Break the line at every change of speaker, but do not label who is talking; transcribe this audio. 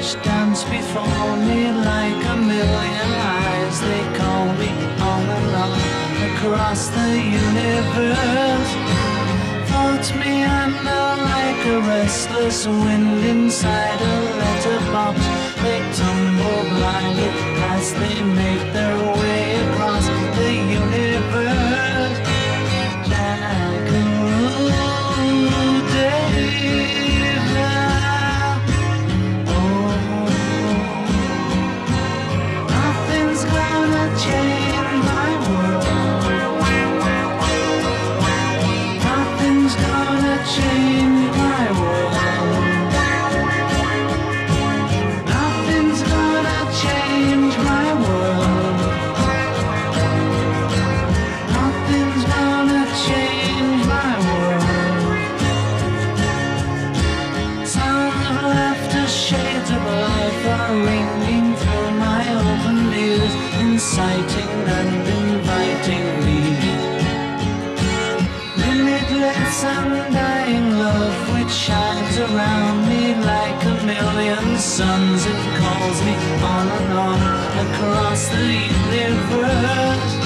Which dance before me like a million eyes. They call me and on across the universe. Float me under like a restless wind inside a letterbox. They tumble blindly as they and inviting me. Limitless, undying love which shines around me like a million suns. It calls me on and on across the universe.